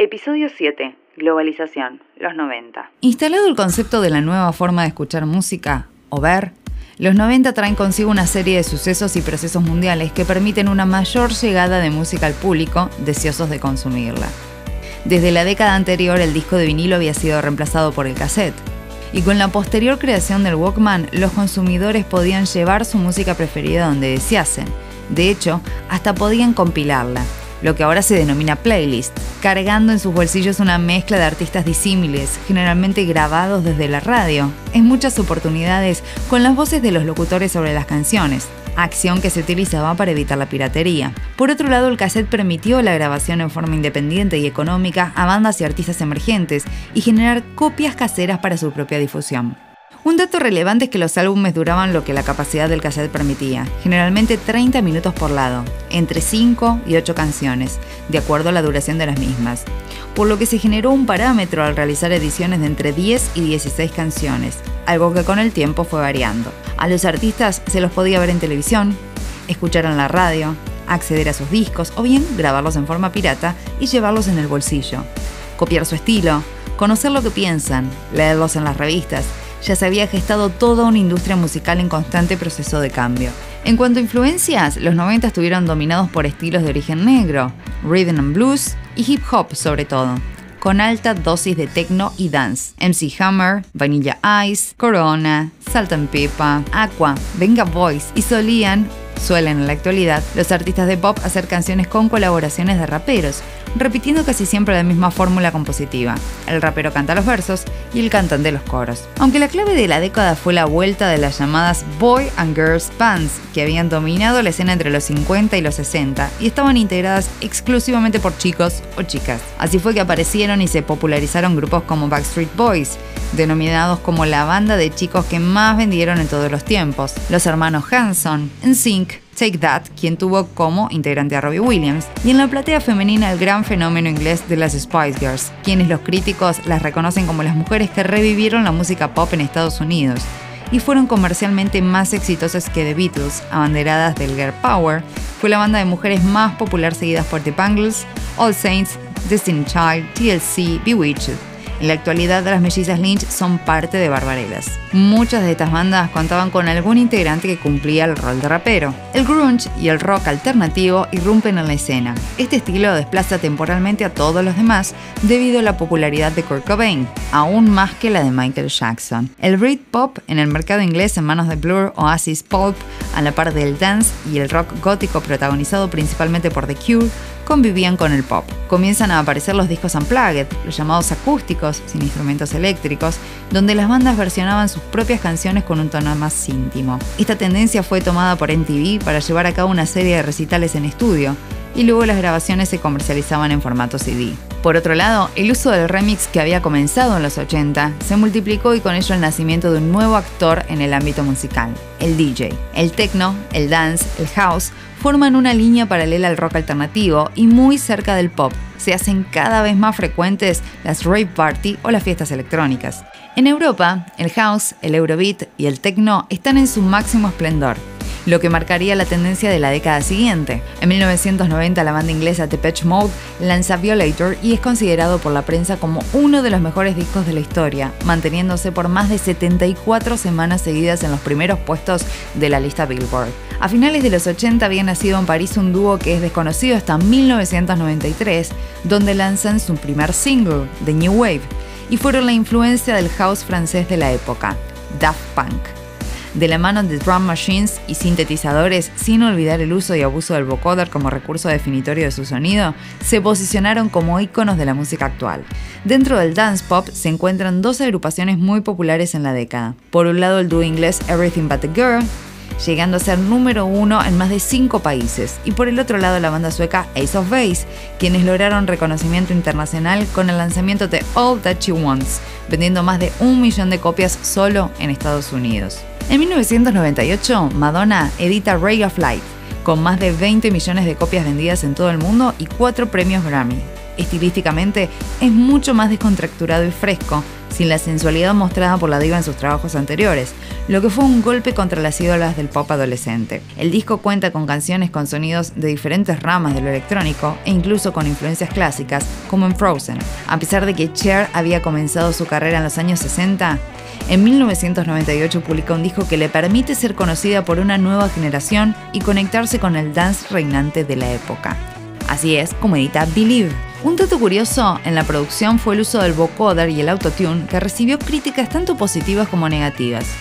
Episodio 7. Globalización, los 90. Instalado el concepto de la nueva forma de escuchar música, o ver, los 90 traen consigo una serie de sucesos y procesos mundiales que permiten una mayor llegada de música al público deseosos de consumirla. Desde la década anterior el disco de vinilo había sido reemplazado por el cassette, y con la posterior creación del Walkman los consumidores podían llevar su música preferida donde deseasen. De hecho, hasta podían compilarla, lo que ahora se denomina playlist, cargando en sus bolsillos una mezcla de artistas disímiles, generalmente grabados desde la radio, en muchas oportunidades con las voces de los locutores sobre las canciones, acción que se utilizaba para evitar la piratería. Por otro lado, el cassette permitió la grabación en forma independiente y económica a bandas y artistas emergentes y generar copias caseras para su propia difusión. Un dato relevante es que los álbumes duraban lo que la capacidad del cassette permitía, generalmente 30 minutos por lado, entre 5 y 8 canciones, de acuerdo a la duración de las mismas, por lo que se generó un parámetro al realizar ediciones de entre 10 y 16 canciones, algo que con el tiempo fue variando. A los artistas se los podía ver en televisión, escuchar en la radio, acceder a sus discos o bien grabarlos en forma pirata y llevarlos en el bolsillo, copiar su estilo, conocer lo que piensan, leerlos en las revistas ya se había gestado toda una industria musical en constante proceso de cambio. En cuanto a influencias, los 90 estuvieron dominados por estilos de origen negro, rhythm and blues y hip hop sobre todo, con alta dosis de techno y dance. MC Hammer, Vanilla Ice, Corona, Salt and Pepper, Aqua, Venga Boys y solían Suelen en la actualidad los artistas de pop hacer canciones con colaboraciones de raperos, repitiendo casi siempre la misma fórmula compositiva. El rapero canta los versos y el cantante los coros. Aunque la clave de la década fue la vuelta de las llamadas Boy and Girls Bands, que habían dominado la escena entre los 50 y los 60 y estaban integradas exclusivamente por chicos o chicas. Así fue que aparecieron y se popularizaron grupos como Backstreet Boys, denominados como la banda de chicos que más vendieron en todos los tiempos, los hermanos Hanson, NSYNC, Take That, quien tuvo como integrante a Robbie Williams, y en la platea femenina el gran fenómeno inglés de las Spice Girls, quienes los críticos las reconocen como las mujeres que revivieron la música pop en Estados Unidos y fueron comercialmente más exitosas que The Beatles, abanderadas del Girl Power, fue la banda de mujeres más popular seguidas por The Bangles, All Saints, Destiny Child, TLC, Bewitched, en la actualidad, las mellizas Lynch son parte de Barbarelas. Muchas de estas bandas contaban con algún integrante que cumplía el rol de rapero. El grunge y el rock alternativo irrumpen en la escena. Este estilo desplaza temporalmente a todos los demás debido a la popularidad de Kurt Cobain, aún más que la de Michael Jackson. El Britpop en el mercado inglés en manos de Blur, Oasis Pulp, a la par del dance y el rock gótico protagonizado principalmente por The Cure, convivían con el pop. Comienzan a aparecer los discos unplugged, los llamados acústicos, sin instrumentos eléctricos, donde las bandas versionaban sus propias canciones con un tono más íntimo. Esta tendencia fue tomada por MTV para llevar a cabo una serie de recitales en estudio, y luego las grabaciones se comercializaban en formato CD. Por otro lado, el uso del remix que había comenzado en los 80 se multiplicó y con ello el nacimiento de un nuevo actor en el ámbito musical, el DJ. El techno, el dance, el house forman una línea paralela al rock alternativo y muy cerca del pop. Se hacen cada vez más frecuentes las rave party o las fiestas electrónicas. En Europa, el house, el eurobeat y el techno están en su máximo esplendor lo que marcaría la tendencia de la década siguiente. En 1990 la banda inglesa Depeche Mode lanza Violator y es considerado por la prensa como uno de los mejores discos de la historia, manteniéndose por más de 74 semanas seguidas en los primeros puestos de la lista Billboard. A finales de los 80 había nacido en París un dúo que es desconocido hasta 1993, donde lanzan su primer single, The New Wave, y fueron la influencia del house francés de la época, Daft Punk de la mano de drum machines y sintetizadores, sin olvidar el uso y abuso del vocoder como recurso definitorio de su sonido, se posicionaron como íconos de la música actual. Dentro del dance pop se encuentran dos agrupaciones muy populares en la década. Por un lado el dúo inglés Everything But the Girl, llegando a ser número uno en más de cinco países, y por el otro lado la banda sueca Ace of Base, quienes lograron reconocimiento internacional con el lanzamiento de All That She Wants, vendiendo más de un millón de copias solo en Estados Unidos. En 1998, Madonna edita Ray of Light, con más de 20 millones de copias vendidas en todo el mundo y 4 premios Grammy. Estilísticamente es mucho más descontracturado y fresco, sin la sensualidad mostrada por la diva en sus trabajos anteriores, lo que fue un golpe contra las ídolas del pop adolescente. El disco cuenta con canciones con sonidos de diferentes ramas de lo electrónico e incluso con influencias clásicas, como en Frozen. A pesar de que Cher había comenzado su carrera en los años 60, en 1998 publicó un disco que le permite ser conocida por una nueva generación y conectarse con el dance reinante de la época. Así es como edita Believe. Un dato curioso en la producción fue el uso del vocoder y el autotune que recibió críticas tanto positivas como negativas.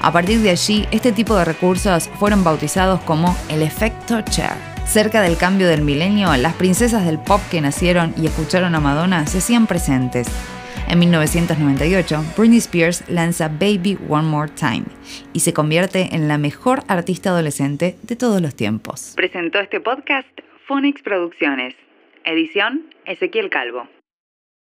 A partir de allí, este tipo de recursos fueron bautizados como el efecto Cher. Cerca del cambio del milenio, las princesas del pop que nacieron y escucharon a Madonna se hacían presentes. En 1998, Britney Spears lanza Baby One More Time y se convierte en la mejor artista adolescente de todos los tiempos. Presentó este podcast Phonics Producciones. Edición Ezequiel Calvo.